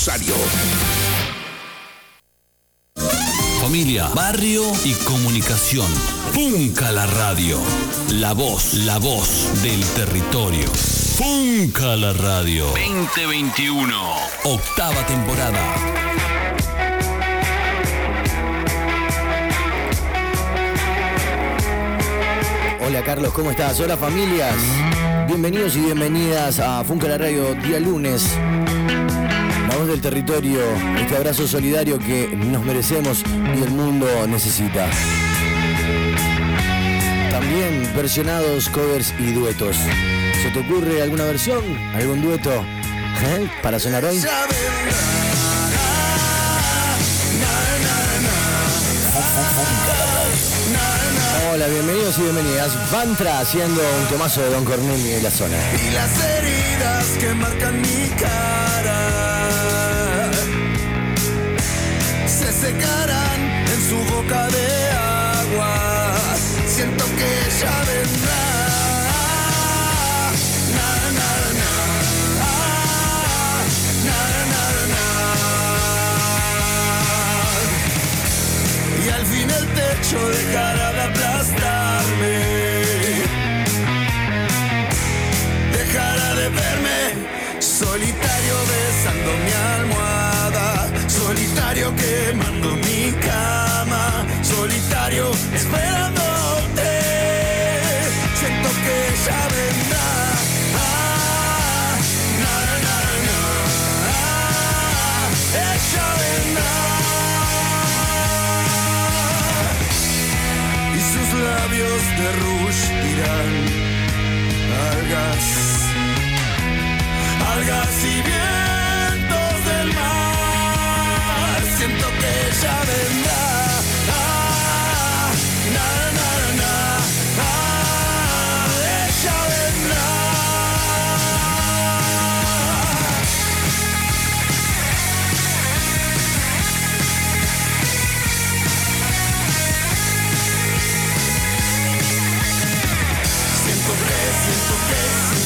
Rosario. Familia, barrio y comunicación. Funca la radio. La voz, la voz del territorio. Funca la radio. 2021. Octava temporada. Hola Carlos, ¿cómo estás? Hola familias. Bienvenidos y bienvenidas a Funca la Radio, día lunes. Del territorio, este abrazo solidario que nos merecemos y el mundo necesita. También versionados, covers y duetos. ¿Se te ocurre alguna versión? ¿Algún dueto? ¿Eh? ¿Para sonar hoy? Hola, bienvenidos y bienvenidas. Vantra haciendo un tomazo de Don Cornelio en la zona. Y las heridas que marcan mi cara su boca de agua. Siento que ella vendrá. Na, na, na. Y al fin el techo dejará de aplastarme. Dejará de verme solitario besando mi almohada, solitario quemando mi cama, solitario esperándote. Siento que ya vendrá. Ah, na, na, ah, ella vendrá. y sus labios de rouge dirán algas, algas y vientos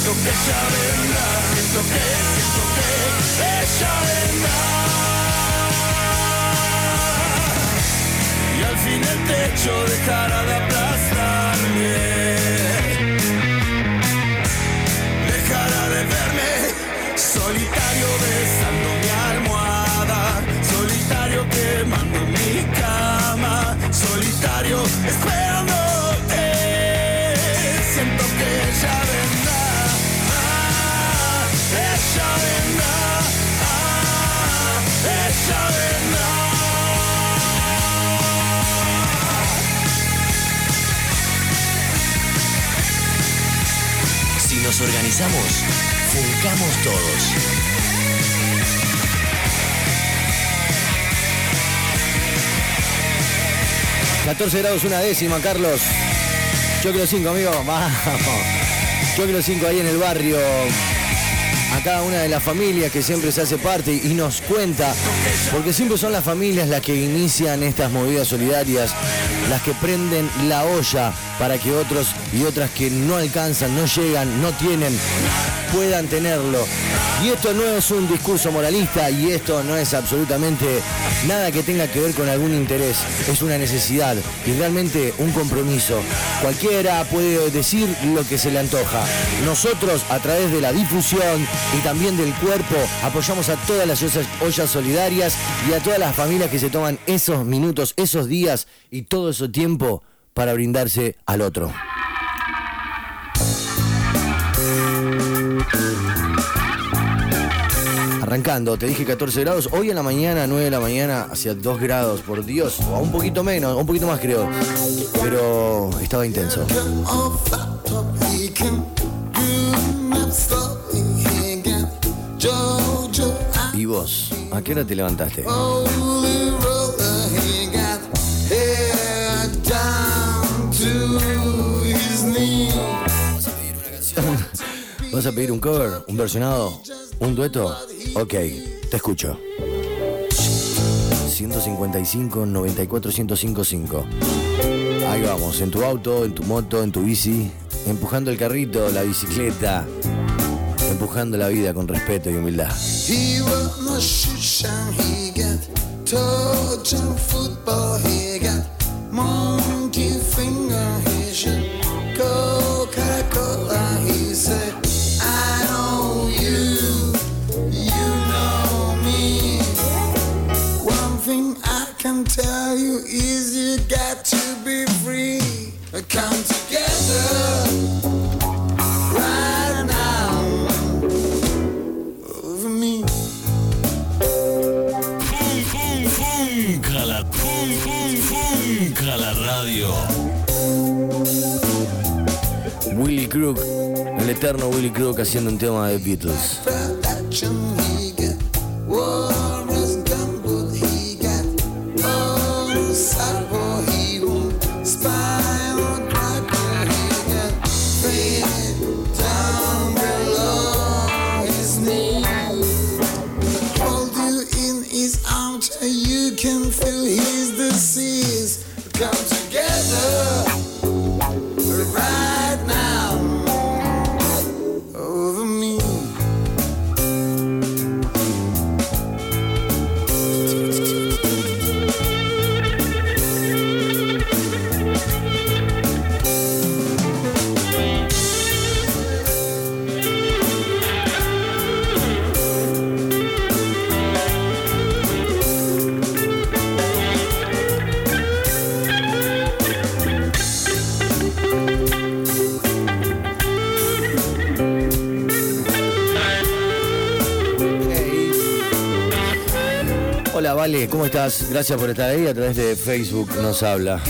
siento que ella vendrá. Siento que, siento que ella vendrá. Y al fin el techo dejará de aplastarme. Dejará de verme solitario besando mi almohada. Solitario quemando mi cama. Solitario esperándote. Nos organizamos, funcamos todos. Mm. 14 grados una décima, Carlos. Yo quiero 5, amigo. Vamos. Yo quiero 5 ahí en el barrio. A cada una de las familias que siempre se hace parte y nos cuenta, porque siempre son las familias las que inician estas movidas solidarias, las que prenden la olla para que otros y otras que no alcanzan, no llegan, no tienen, puedan tenerlo. Y esto no es un discurso moralista y esto no es absolutamente nada que tenga que ver con algún interés, es una necesidad y realmente un compromiso. Cualquiera puede decir lo que se le antoja. Nosotros a través de la difusión y también del cuerpo apoyamos a todas las ollas, solidarias y a todas las familias que se toman esos minutos, esos días y todo ese tiempo para brindarse al otro. Arrancando, te dije 14 grados, hoy en la mañana, 9 de la mañana, hacia 2 grados, por Dios, o un poquito menos, un poquito más creo, pero estaba intenso. ¿Y vos? ¿A qué hora te levantaste? ¿Vas a pedir un cover? ¿Un versionado? ¿Un dueto? Ok, te escucho. 155 94 1055. Ahí vamos, en tu auto, en tu moto, en tu bici, empujando el carrito, la bicicleta. empujando la vida con respeto y humildad. Haciendo un tema de Beatles. ¿Cómo estás? Gracias por estar ahí a través de Facebook nos habla.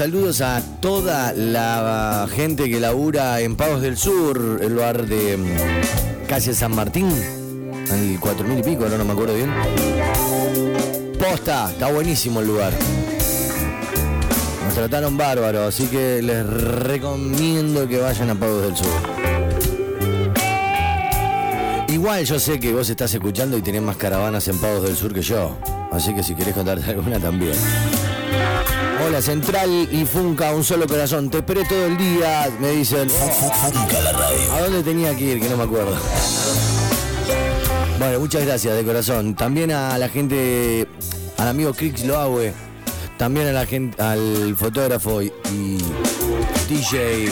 Saludos a toda la gente que labura en Pagos del Sur, el bar de mm, Calle San Martín, al 4000 y pico, ahora no me acuerdo bien. Posta, está buenísimo el lugar. Nos trataron bárbaro, así que les recomiendo que vayan a Pagos del Sur. Igual yo sé que vos estás escuchando y tenés más caravanas en Pagos del Sur que yo, así que si querés contarte alguna también. Hola Central y Funca, un solo corazón. Te esperé todo el día, me dicen. Funca la radio. ¿A dónde tenía que ir? Que no me acuerdo. Bueno, muchas gracias de corazón. También a la gente, al amigo Crix Loawe, también a la gente, al fotógrafo y, DJ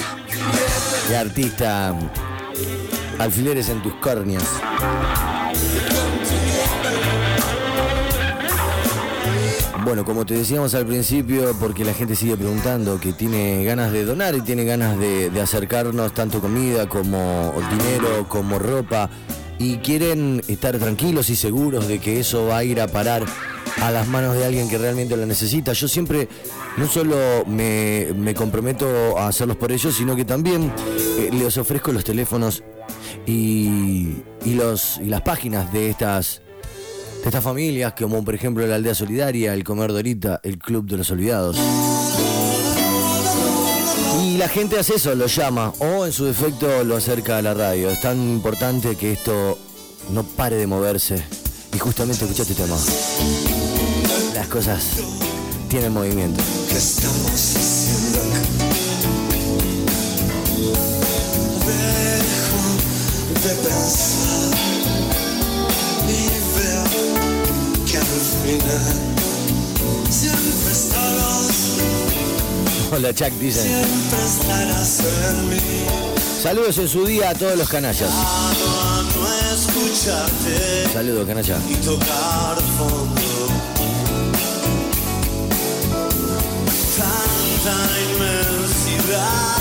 y artista Alfileres en tus córneas. Bueno, como te decíamos al principio, porque la gente sigue preguntando, que tiene ganas de donar y tiene ganas de, acercarnos tanto comida como dinero, como ropa, y quieren estar tranquilos y seguros de que eso va a ir a parar a las manos de alguien que realmente lo necesita. Yo siempre no solo me, me comprometo a hacerlos por ellos, sino que también eh, les ofrezco los teléfonos y, y los, y las páginas de estas estas familias, como por ejemplo la Aldea Solidaria, el Comer Dorita, el Club de los Olvidados. Y la gente hace eso, lo llama, o en su defecto lo acerca a la radio. Es tan importante que esto no pare de moverse. Y justamente escuchaste este tema. Las cosas tienen movimiento. De pensar que al final siempre estarás, Hola Chuck, dicen. siempre estarás en mí. Saludos en su día a todos los canallas. No Saludos, canalla. y tocar fondo. Tanta inmensidad,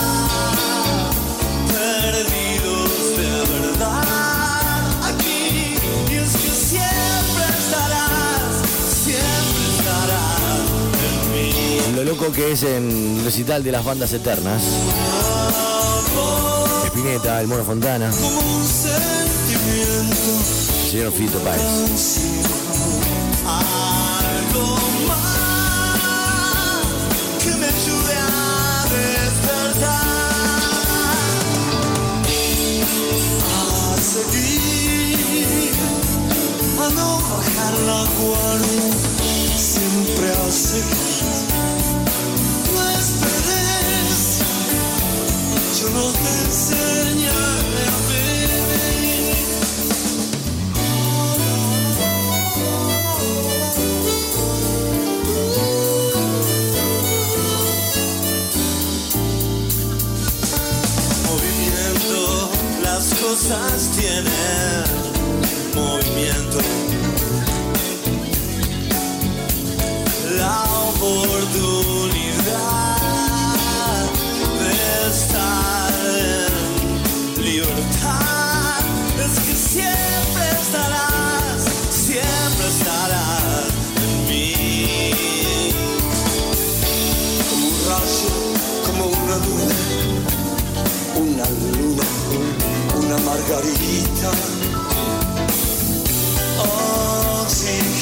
que es en recital de las bandas eternas. Espineta, el Mono Fontana, sentimiento. señor Fito Páez. Algo más que me ayude a despertar. A seguir, a no bajar la guardia, siempre a seguir. Esperes, yo no te enseñaré a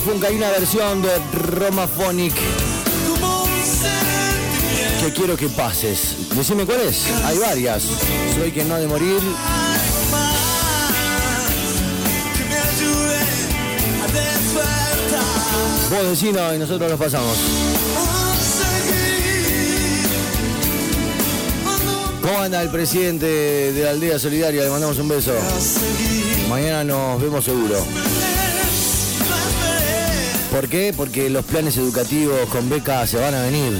Funka, hay una versión de un sentimiento que quiero que pases. Decime cuál es. Hay varias. Soy quien no ha de morir. Vos decino y nosotros los pasamos. ¿Cómo anda el presidente de la aldea solidaria? Le mandamos un beso. Mañana nos vemos seguro. ¿Por qué? Porque los planes educativos con beca se van a venir.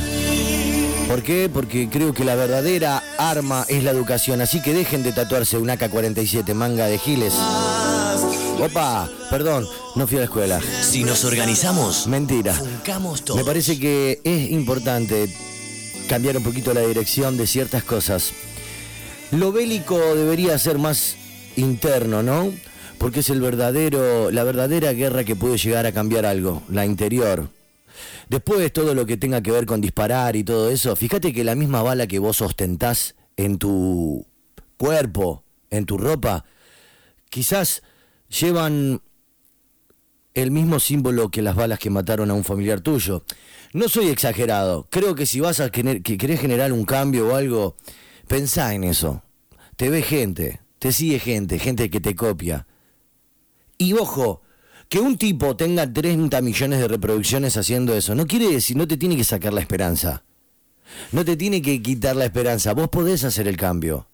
¿Por qué? Porque creo que la verdadera arma es la educación. Así que dejen de tatuarse un AK-47 manga de giles. Opa, perdón, no fui a la escuela. Si nos organizamos, Mentira. todos. Me parece que es importante cambiar un poquito la dirección de ciertas cosas. Lo bélico debería ser más interno, ¿no? Porque es el verdadero, la verdadera guerra que puede llegar a cambiar algo, la interior. Después todo lo que tenga que ver con disparar y todo eso, fíjate que la misma bala que vos ostentás en tu cuerpo, en tu ropa, quizás llevan el mismo símbolo que las balas que mataron a un familiar tuyo. No soy exagerado. Creo que si vas a querer, que querés generar un cambio o algo, pensá en eso. Te ve gente, te sigue gente, gente que te copia. Y ojo, que un tipo tenga 30 millones de reproducciones haciendo eso, no quiere decir, no te tiene que sacar la esperanza. No te tiene que quitar la esperanza. Vos podés hacer el cambio.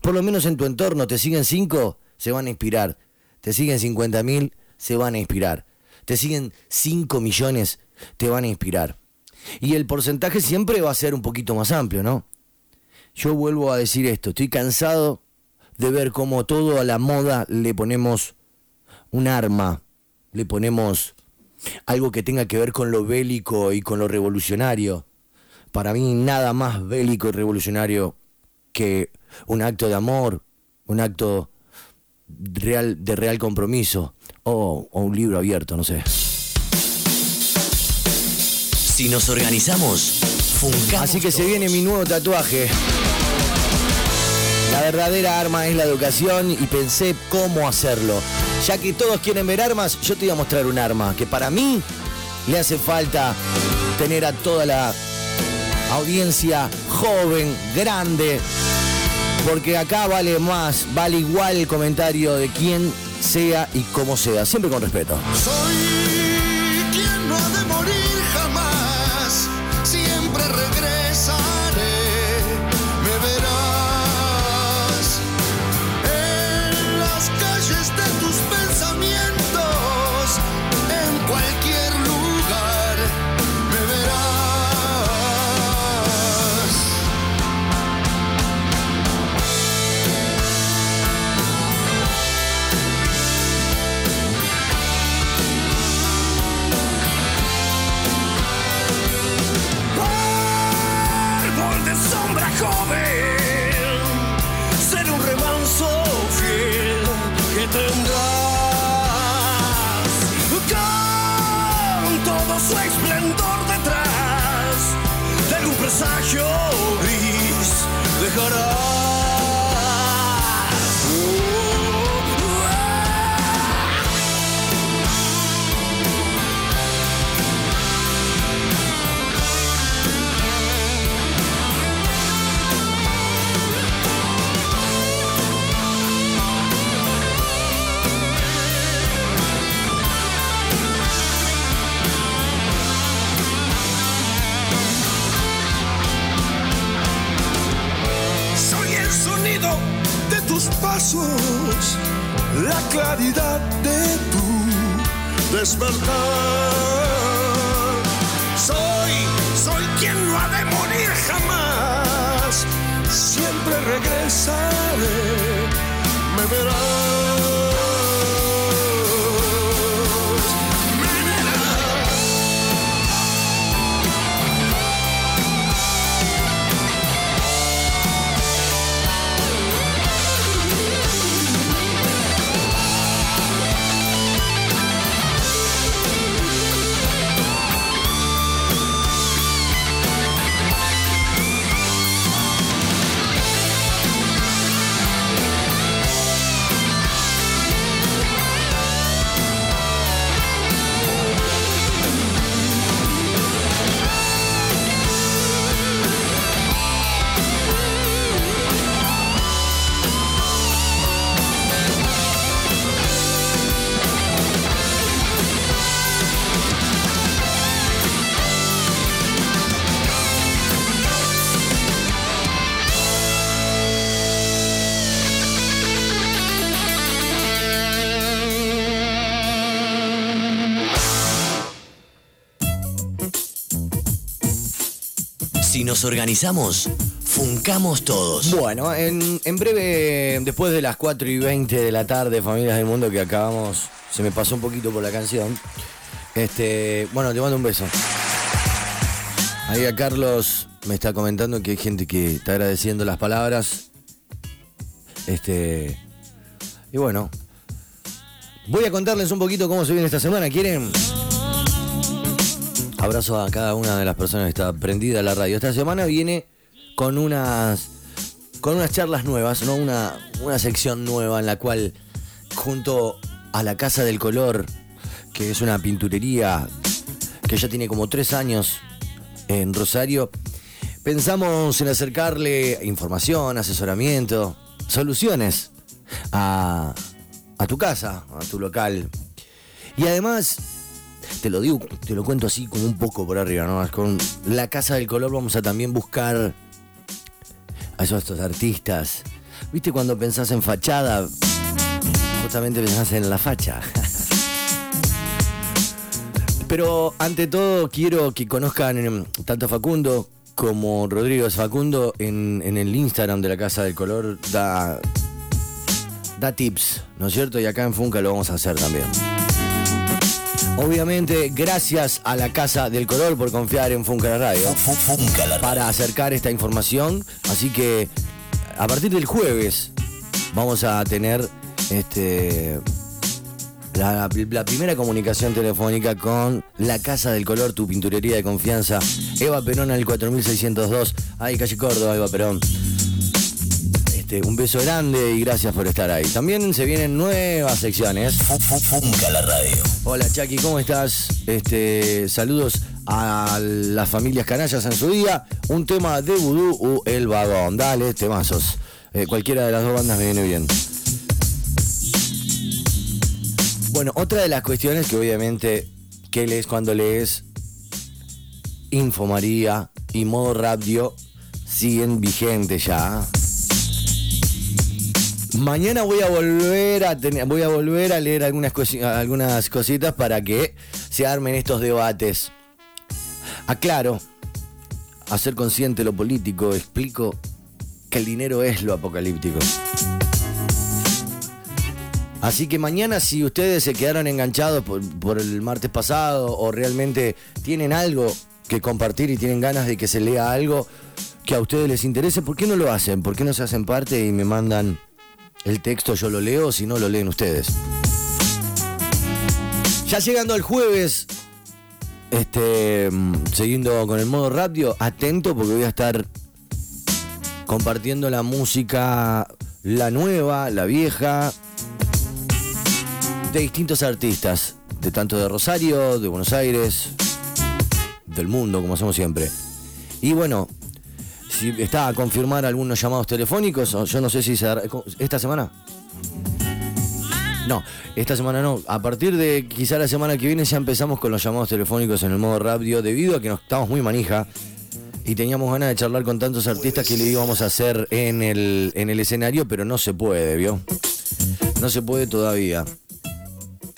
Por lo menos en tu entorno, te siguen 5, se van a inspirar. Te siguen 50 mil, se van a inspirar. Te siguen 5 millones, te van a inspirar. Y el porcentaje siempre va a ser un poquito más amplio, ¿no? Yo vuelvo a decir esto, estoy cansado de ver cómo todo a la moda le ponemos un arma, le ponemos algo que tenga que ver con lo bélico y con lo revolucionario. Para mí nada más bélico y revolucionario que un acto de amor, un acto real, de real compromiso o, o un libro abierto, no sé. Si nos organizamos, funcamos Así que se viene mi nuevo tatuaje. La verdadera arma es la educación y pensé cómo hacerlo. Ya que todos quieren ver armas, yo te voy a mostrar un arma que para mí le hace falta tener a toda la audiencia joven, grande, porque acá vale más, vale igual el comentario de quién sea y cómo sea, siempre con respeto. Soy quien no ha de morir la claridad de tu despertar. Soy, soy quien no ha de morir jamás. Siempre regresaré, me verás. Si nos organizamos, funcamos todos. Bueno, en, en breve, después de las 4 y 20 de la tarde, familias del mundo que acabamos, se me pasó un poquito por la canción. Este, bueno, te mando un beso. Ahí a Carlos me está comentando que hay gente que está agradeciendo las palabras. Este, y bueno, voy a contarles un poquito cómo se viene esta semana. ¿Quieren? Abrazo a cada una de las personas que está prendida a la radio. Esta semana viene con unas con unas charlas nuevas, ¿no? Una, una sección nueva en la cual junto a la Casa del Color, que es una pinturería que ya tiene como tres años en Rosario, pensamos en acercarle información, asesoramiento, soluciones a, a tu casa, a tu local. Y además, te lo digo, te lo cuento así como un poco por arriba, ¿no? Con la Casa del Color vamos a también buscar a esos estos artistas. ¿Viste cuando pensás en fachada? Justamente pensás en la facha. Pero ante todo quiero que conozcan tanto Facundo como Rodrigo Facundo en, en el Instagram de la Casa del Color da, da tips, ¿no es cierto? Y acá en Funca lo vamos a hacer también. Obviamente, gracias a la Casa del Color por confiar en Funca Radio para acercar esta información. Así que a partir del jueves vamos a tener este la, la primera comunicación telefónica con la Casa del Color, tu pinturería de confianza. Eva Perón al 4602. Ay, calle Córdoba, Eva Perón. Este, un beso grande y gracias por estar ahí. También se vienen nuevas secciones. Fu- fu- Funca la radio. Hola Chucky, ¿cómo estás? Este, saludos a las familias canallas en su día. Un tema de Vudú u El Vagón. Dale, temazos. Eh, cualquiera de las dos bandas me viene bien. Bueno, otra de las cuestiones que obviamente que lees cuando lees Info María y Modo Radio siguen vigentes ya. Mañana voy a volver a voy a volver a leer algunas, cosi- algunas cositas para que se armen estos debates. Aclaro, a ser consciente lo político, explico que el dinero es lo apocalíptico. Así que mañana si ustedes se quedaron enganchados por, por el martes pasado o realmente tienen algo que compartir y tienen ganas de que se lea algo que a ustedes les interese, ¿por qué no lo hacen? ¿Por qué no se hacen parte y me mandan el texto yo lo leo, si no lo leen ustedes. Ya llegando el jueves, este, mm, siguiendo con el modo radio, atento porque voy a estar compartiendo la música, la nueva, la vieja, de distintos artistas, de tanto de Rosario, de Buenos Aires, del mundo, como hacemos siempre. Y bueno, está a confirmar algunos llamados telefónicos, yo no sé si se esta semana. No, esta semana no. A partir de quizá la semana que viene ya empezamos con los llamados telefónicos en el modo radio, debido a que nos estamos muy manija y teníamos ganas de charlar con tantos artistas que le íbamos a hacer en el, en el escenario, pero no se puede, ¿vio? No se puede todavía.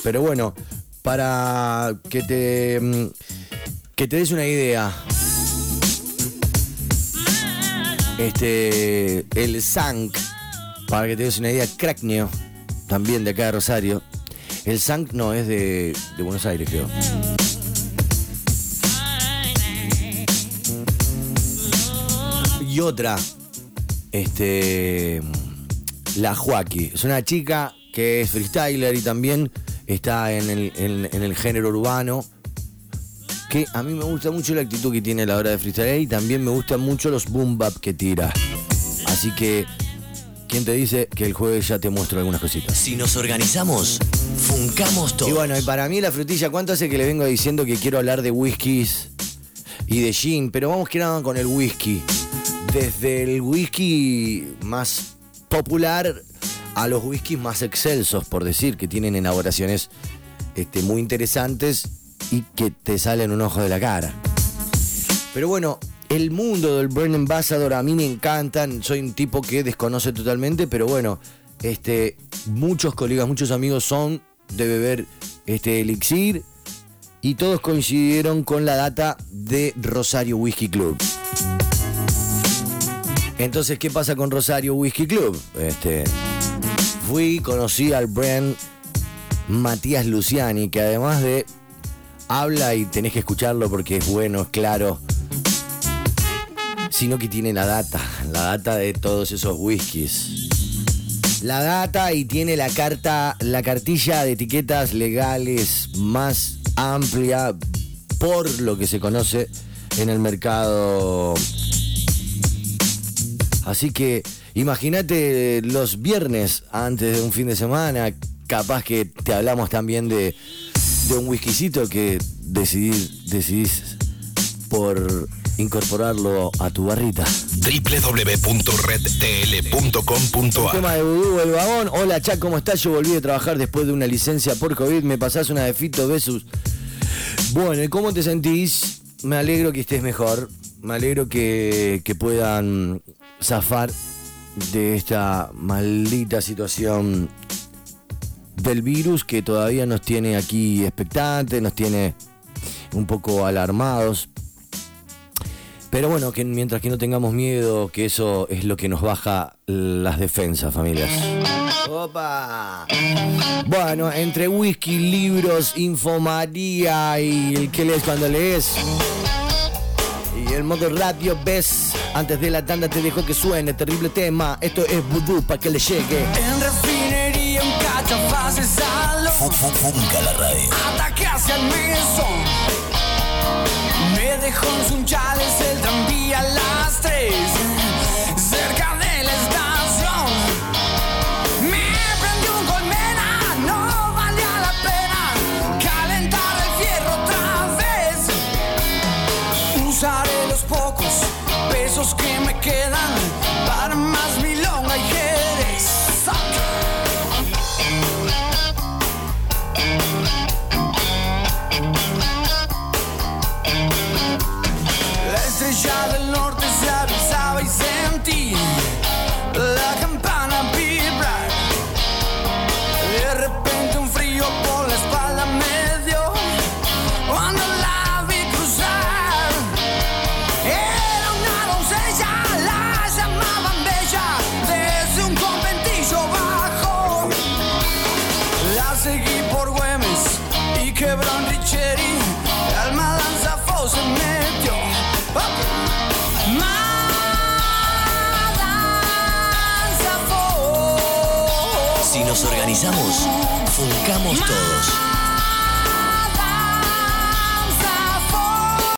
Pero bueno, para que te, mm, que te des una idea, este, el Zank, para que te des una idea, Crackneo, también de acá de Rosario. El Zank no es de, de Buenos Aires, creo. Y otra, este, la Joaquí. Es una chica que es freestyler y también está en el, en- en el género urbano. Que a mí me gusta mucho la actitud que tiene a la hora de freestyler y también me gustan mucho los boom bap que tira. Así que, ¿quién te dice que el jueves ya te muestro algunas cositas? Si nos organizamos, funcamos todos. Y bueno, y para mí la frutilla, ¿cuánto hace que le vengo diciendo que quiero hablar de whiskies y de gin? Pero vamos que nada con el whisky. Desde el whisky más popular a los whiskies más excelsos, por decir, que tienen elaboraciones este, muy interesantes y que te salen un ojo de la cara. Pero bueno, el mundo del Brand Ambassador a mí me encantan. Soy un tipo que desconoce totalmente, pero bueno, este, muchos colegas, muchos amigos son de beber este elixir y todos coincidieron con la data de Rosario Whisky Club. Entonces, ¿qué pasa con Rosario Whisky Club? Este, fui, conocí al brand Matías Luciani, que además de habla y tenés que escucharlo porque es bueno, es claro, sino que tiene la data, la data de todos esos whiskies. La data y tiene la carta, la cartilla de etiquetas legales más amplia por lo que se conoce en el mercado. Así que imagínate los viernes antes de un fin de semana, capaz que te hablamos también de, de un whiskycito que decidís, decidís por incorporarlo a tu barrita. www.redtl.com.ar Tema de Vudú, el vagón. Hola, Chac, ¿cómo estás? Yo volví a trabajar después de una licencia por COVID. Me pasás una de Fito Besus. Bueno, ¿y cómo te sentís? Me alegro que estés mejor. Me alegro que, que puedan zafar de esta maldita situación del virus que todavía nos tiene aquí expectantes, nos tiene un poco alarmados. Pero bueno, que mientras que no tengamos miedo, que eso es lo que nos baja las defensas, familias. ¡Opa! Bueno, entre whisky, libros, infomaría y el que lees cuando lees. Y el modo radio ves. Antes de la tanda te dejo que suene terrible tema. Esto es vudú para que le llegue. Un cachafaz salón Funca la radio. Ataque hacia el mesón Me dejó en Sunchales el tranvía a las tres Cerca Si nos organizamos, funcamos todos.